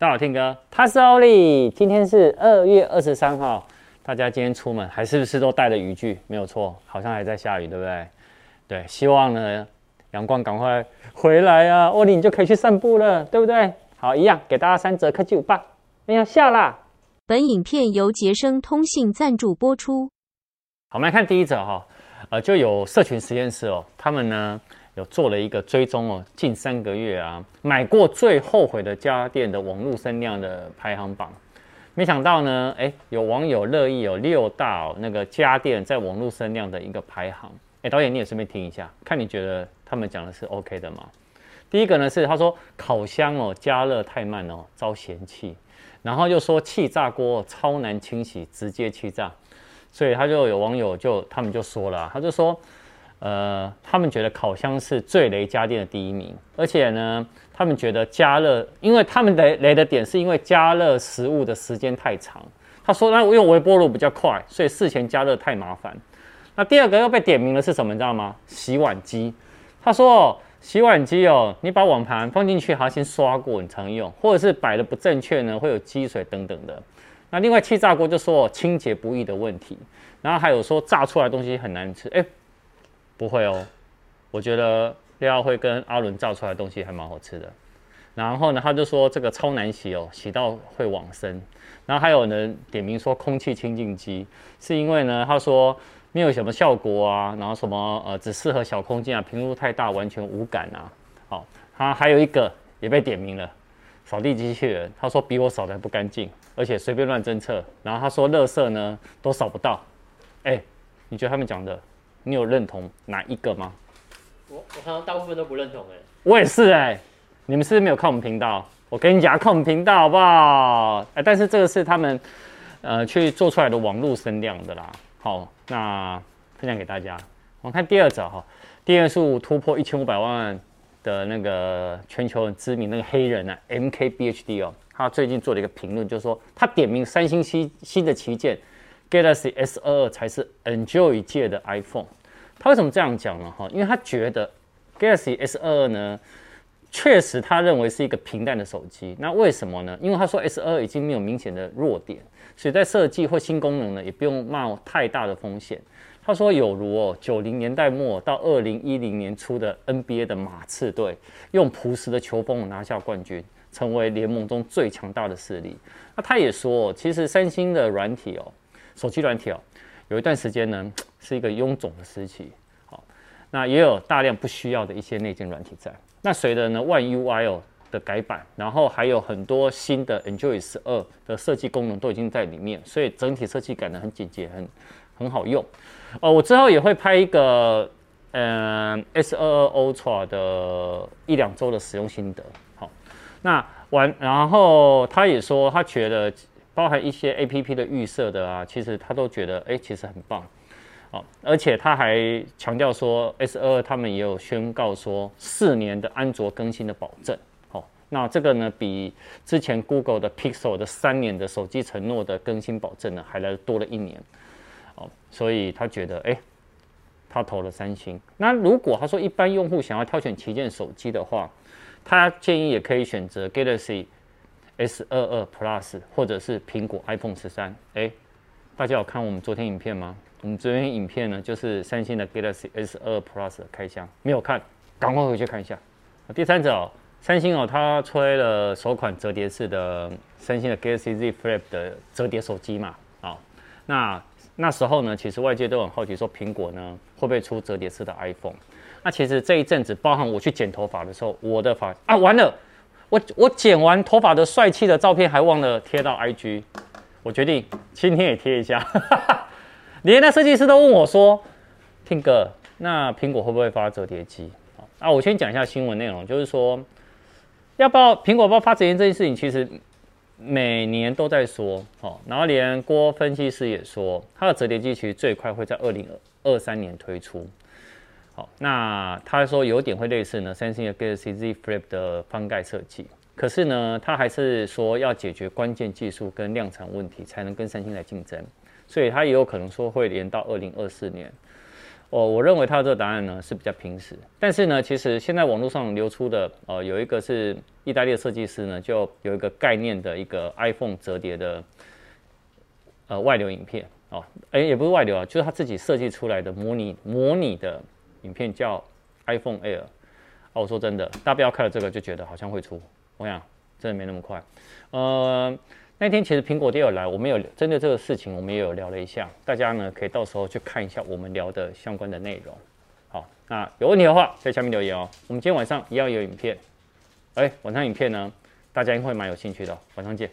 大家好，听哥，他是欧力。今天是二月二十三号，大家今天出门还是不是都带了雨具？没有错，好像还在下雨，对不对？对，希望呢阳光赶快回来啊，欧力你就可以去散步了，对不对？好，一样给大家三折科技五八，哎呀下啦。本影片由杰生通信赞助播出。好，我们来看第一则哈，呃，就有社群实验室哦，他们呢。有做了一个追踪哦，近三个月啊，买过最后悔的家电的网络声量的排行榜，没想到呢，哎，有网友乐意有六大、哦、那个家电在网络声量的一个排行，哎，导演你也顺便听一下，看你觉得他们讲的是 OK 的吗？第一个呢是他说烤箱哦加热太慢哦遭嫌弃，然后又说气炸锅超难清洗，直接气炸，所以他就有网友就他们就说了，他就说。呃，他们觉得烤箱是最雷家电的第一名，而且呢，他们觉得加热，因为他们雷雷的点是因为加热食物的时间太长。他说，那用微波炉比较快，所以事前加热太麻烦。那第二个要被点名的是什么？你知道吗？洗碗机。他说，洗碗机哦，你把碗盘放进去还要先刷过，你才能用，或者是摆的不正确呢，会有积水等等的。那另外气炸锅就说清洁不易的问题，然后还有说炸出来的东西很难吃，哎。不会哦，我觉得廖会跟阿伦造出来的东西还蛮好吃的。然后呢，他就说这个超难洗哦，洗到会往生。然后还有人点名说空气清净机，是因为呢，他说没有什么效果啊，然后什么呃只适合小空间啊，频率太大完全无感啊。好，他还有一个也被点名了，扫地机器人，他说比我扫的还不干净，而且随便乱侦测。然后他说垃圾呢都扫不到。哎，你觉得他们讲的？你有认同哪一个吗？我我好像大部分都不认同哎。我也是哎。你们是不是没有看我们频道？我跟你讲，看我们频道好不好？哎，但是这个是他们呃去做出来的网络声量的啦。好，那分享给大家。我们看第二则哈，电数突破一千五百万的那个全球很知名那个黑人啊，MKBHD 哦，他最近做了一个评论，就是说他点名三星新新的旗舰 Galaxy S 二二才是 Android 界的 iPhone。他为什么这样讲呢？哈，因为他觉得 Galaxy S 二呢，确实他认为是一个平淡的手机。那为什么呢？因为他说 S 二已经没有明显的弱点，所以在设计或新功能呢，也不用冒太大的风险。他说有如哦，九零年代末到二零一零年初的 NBA 的马刺队，用朴实的球风拿下冠军，成为联盟中最强大的势力。那他也说，其实三星的软体哦，手机软体哦。有一段时间呢，是一个臃肿的时期，好，那也有大量不需要的一些内建软体在。那随着呢 One UI 的改版，然后还有很多新的 Enjoy 十二的设计功能都已经在里面，所以整体设计感呢很简洁，很很好用。哦，我之后也会拍一个嗯 S 二二 Ultra 的一两周的使用心得。好，那完，然后他也说他觉得。包含一些 A P P 的预设的啊，其实他都觉得哎、其实很棒，哦，而且他还强调说 S 二二他们也有宣告说四年的安卓更新的保证，哦，那这个呢比之前 Google 的 Pixel 的三年的手机承诺的更新保证呢还来多了一年，哦，所以他觉得哎、他投了三星。那如果他说一般用户想要挑选旗舰手机的话，他建议也可以选择 Galaxy。S 二二 Plus 或者是苹果 iPhone 十三，哎，大家有看我们昨天影片吗？我们昨天影片呢，就是三星的 Galaxy S 二 Plus 的开箱，没有看，赶快回去看一下。第三者哦，三星哦，它吹了首款折叠式的三星的 Galaxy Z Flip 的折叠手机嘛，啊，那那时候呢，其实外界都很好奇说，苹果呢会不会出折叠式的 iPhone？那其实这一阵子，包含我去剪头发的时候，我的发啊完了。我我剪完头发的帅气的照片还忘了贴到 IG，我决定今天也贴一下。哈哈哈连那设计师都问我说听哥，那苹果会不会发折叠机？”啊，我先讲一下新闻内容，就是说要不要苹果要不要发折叠这件事情，其实每年都在说哦。然后连郭分析师也说，它的折叠机其实最快会在二零二三年推出。好，那他说有点会类似呢，三星的 Galaxy Z Flip 的翻盖设计，可是呢，他还是说要解决关键技术跟量产问题，才能跟三星来竞争，所以他也有可能说会连到二零二四年。哦，我认为他的这个答案呢是比较平实，但是呢，其实现在网络上流出的，呃，有一个是意大利的设计师呢，就有一个概念的一个 iPhone 折叠的呃外流影片哦，哎，也不是外流啊，就是他自己设计出来的模拟模拟的影片叫 iPhone Air。哦，我说真的，大家不要看了这个就觉得好像会出，我想真的没那么快，呃。那天其实苹果也有来，我们有针对这个事情，我们也有聊了一下，大家呢可以到时候去看一下我们聊的相关的内容。好，那有问题的话在下面留言哦。我们今天晚上一样有影片，哎，晚上影片呢，大家应该会蛮有兴趣的哦。晚上见。